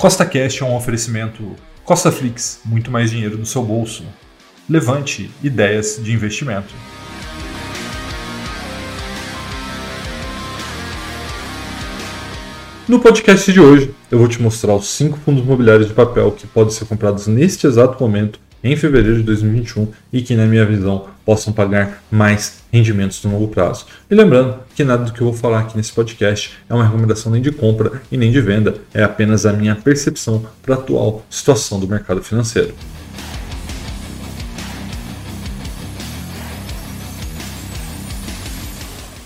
Costa Cash é um oferecimento Costa Flix, muito mais dinheiro no seu bolso. Levante ideias de investimento. No podcast de hoje, eu vou te mostrar os 5 fundos imobiliários de papel que podem ser comprados neste exato momento em fevereiro de 2021 e que, na minha visão, possam pagar mais rendimentos no longo prazo. E lembrando que nada do que eu vou falar aqui nesse podcast é uma recomendação nem de compra e nem de venda, é apenas a minha percepção para a atual situação do mercado financeiro.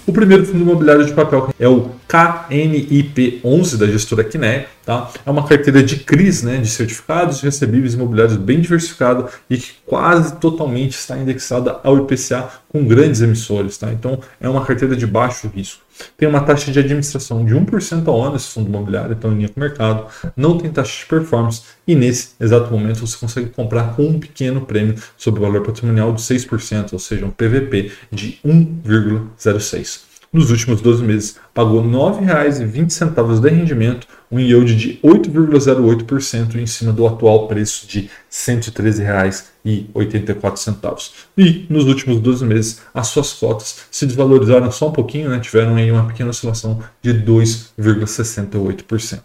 O primeiro fundo imobiliário de papel é o KNIP11 da gestora Quiné, tá? É uma carteira de CRIs, né, de certificados recebíveis imobiliários bem diversificada e que quase totalmente está indexada ao IPCA com grandes emissores, tá? Então é uma carteira de baixo risco. Tem uma taxa de administração de 1% ao ano esse fundo imobiliário, então em linha com o mercado, não tem taxa de performance e nesse exato momento você consegue comprar com um pequeno prêmio sobre o valor patrimonial de 6%, ou seja, um PVP de 1,06 nos últimos 12 meses pagou R$ 9,20 de rendimento, um yield de 8,08% em cima do atual preço de R$ 113,84. E nos últimos 12 meses as suas cotas se desvalorizaram só um pouquinho, né? tiveram aí uma pequena oscilação de 2,68%.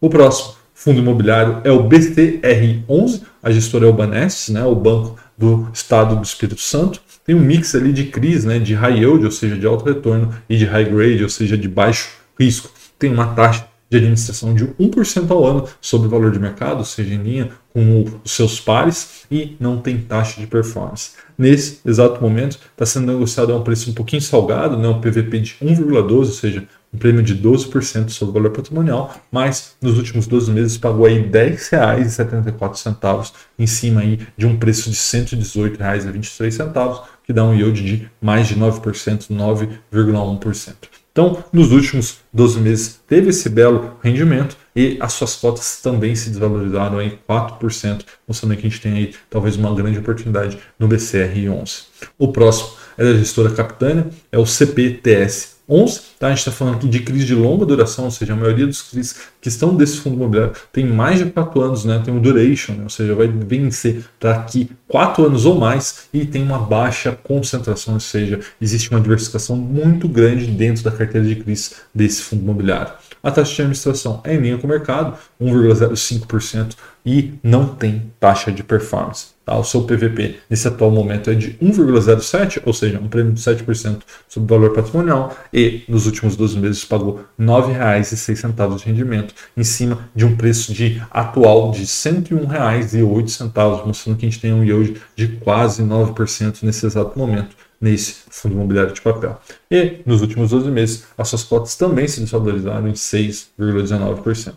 O próximo fundo imobiliário é o BCR11, a gestora é o Banestes, né? o Banco do Estado do Espírito Santo tem um mix ali de CRIs, né, de high yield, ou seja, de alto retorno, e de high grade, ou seja, de baixo risco. Tem uma taxa de administração de 1% ao ano sobre o valor de mercado, ou seja, em linha com os seus pares, e não tem taxa de performance. Nesse exato momento, está sendo negociado a um preço um pouquinho salgado, né, um PVP de 1,12, ou seja, um prêmio de 12% sobre o valor patrimonial, mas nos últimos 12 meses pagou aí R$ 10,74 em cima aí de um preço de R$ 118,23, que dá um yield de mais de 9%, 9,1%. Então, nos últimos 12 meses teve esse belo rendimento e as suas cotas também se desvalorizaram em 4%, mostrando que a gente tem aí talvez uma grande oportunidade no BCR11. O próximo é da gestora Capitânia, é o CPTS 11, tá? a gente está falando aqui de crise de longa duração, ou seja, a maioria dos CRIs que estão desse fundo imobiliário tem mais de 4 anos, né? tem um duration, né? ou seja, vai vencer daqui 4 anos ou mais e tem uma baixa concentração, ou seja, existe uma diversificação muito grande dentro da carteira de CRIs desse fundo imobiliário. A taxa de administração é em linha com o mercado, 1,05% e não tem taxa de performance. Tá? O seu PVP nesse atual momento é de 1,07, ou seja, um prêmio de 7% sobre o valor patrimonial, e nos últimos 12 meses pagou R$ 9,06 de rendimento, em cima de um preço de atual de R$ 101,08, mostrando que a gente tem um yield de quase 9% nesse exato momento nesse fundo imobiliário de papel. E nos últimos 12 meses, as suas cotas também se desvalorizaram em 6,19%.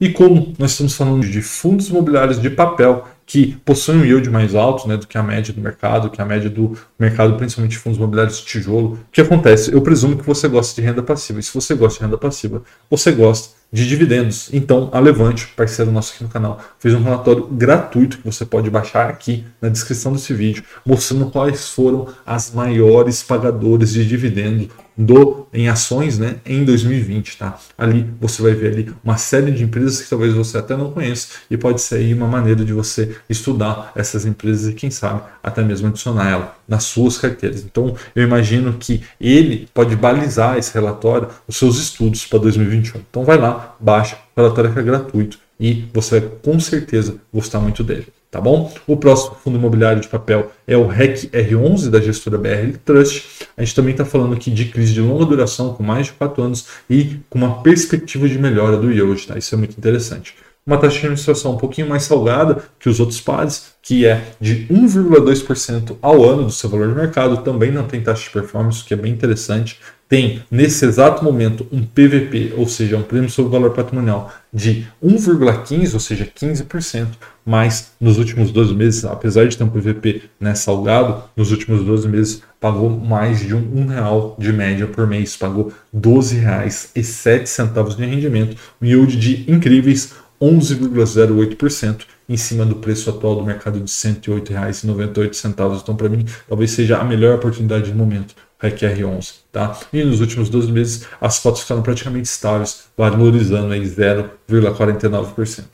E como nós estamos falando de fundos imobiliários de papel que possuem um yield mais alto né, do que a média do mercado, que a média do mercado, principalmente fundos imobiliários de tijolo, o que acontece? Eu presumo que você gosta de renda passiva. E se você gosta de renda passiva, você gosta de dividendos. Então, a Levante, parceiro nosso aqui no canal, fez um relatório gratuito que você pode baixar aqui na descrição desse vídeo, mostrando quais foram as maiores pagadoras de dividendo do em ações, né, em 2020, tá? Ali você vai ver ali uma série de empresas que talvez você até não conheça e pode ser aí uma maneira de você estudar essas empresas e quem sabe até mesmo adicionar ela nas suas carteiras. Então, eu imagino que ele pode balizar esse relatório, os seus estudos para 2021. Então, vai lá, baixa, o relatório é gratuito e você vai com certeza gostar muito dele. Tá bom? O próximo fundo imobiliário de papel é o REC R11 da gestora BRL Trust. A gente também está falando aqui de crise de longa duração, com mais de 4 anos e com uma perspectiva de melhora do yield. Tá? Isso é muito interessante uma taxa de administração um pouquinho mais salgada que os outros pares, que é de 1,2% ao ano do seu valor de mercado, também não tem taxa de performance, que é bem interessante. Tem, nesse exato momento, um PVP, ou seja, um prêmio sobre valor patrimonial de 1,15%, ou seja, 15%, mas nos últimos 12 meses, apesar de ter um PVP né, salgado, nos últimos 12 meses pagou mais de um, um real de média por mês, pagou R$ 12,07 de rendimento, um yield de incríveis 11,08%, em cima do preço atual do mercado de R$ 108,98. Então, para mim, talvez seja a melhor oportunidade no momento. REC R11, tá? E nos últimos 12 meses as cotas ficaram praticamente estáveis, valorizando em 0,49%.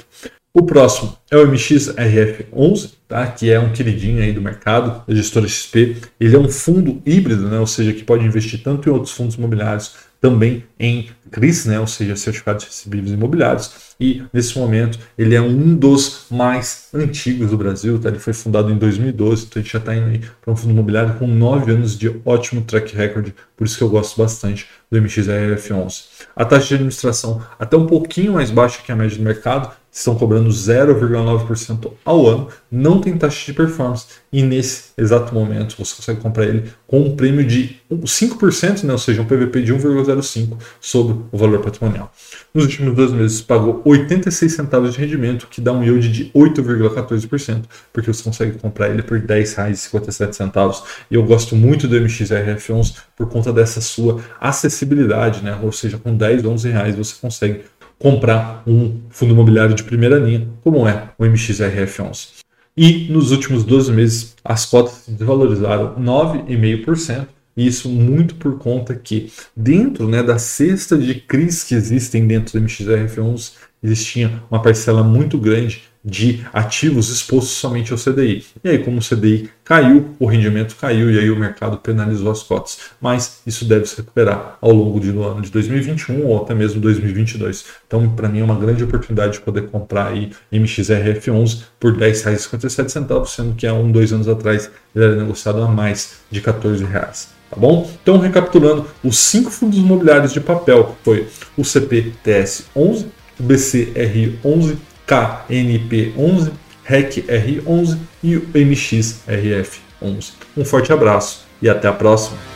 O próximo é o MXRF11, tá? que é um queridinho aí do mercado, da gestora XP. Ele é um fundo híbrido, né? ou seja, que pode investir tanto em outros fundos imobiliários, também em CRIs, né? ou seja, certificados recebíveis imobiliários. E nesse momento ele é um dos mais antigos do Brasil, tá? ele foi fundado em 2012, então a gente já está indo para um fundo imobiliário com nove anos de ótimo track record, por isso que eu gosto bastante do MXRF11. A taxa de administração até um pouquinho mais baixa que a média do mercado, estão cobrando 0,9% ao ano, não tem taxa de performance e nesse exato momento você consegue comprar ele com um prêmio de 5%, né, ou seja, um PVP de 1,05 sobre o valor patrimonial. Nos últimos dois meses pagou 86 centavos de rendimento, que dá um yield de 8,14%, porque você consegue comprar ele por R$ 10,57. E eu gosto muito do MXRF11 por conta dessa sua acessibilidade, né? ou seja, com 10, 11 reais você consegue comprar um fundo imobiliário de primeira linha, como é o MXRF11. E nos últimos 12 meses, as cotas se desvalorizaram 9,5%, e isso muito por conta que, dentro né, da cesta de CRIs que existem dentro do MXRF11, existia uma parcela muito grande de ativos expostos somente ao CDI. E aí, como o CDI caiu, o rendimento caiu e aí o mercado penalizou as cotas. Mas isso deve se recuperar ao longo do ano de 2021 ou até mesmo 2022. Então, para mim, é uma grande oportunidade de poder comprar aí MXRF11 por R$ 10,57, sendo que há um, dois anos atrás ele era negociado a mais de 14 reais. Tá bom? Então, recapitulando, os cinco fundos imobiliários de papel foi o CPTS11, o BCR11, KNP11, REC-R11 e o MXRF11. Um forte abraço e até a próxima!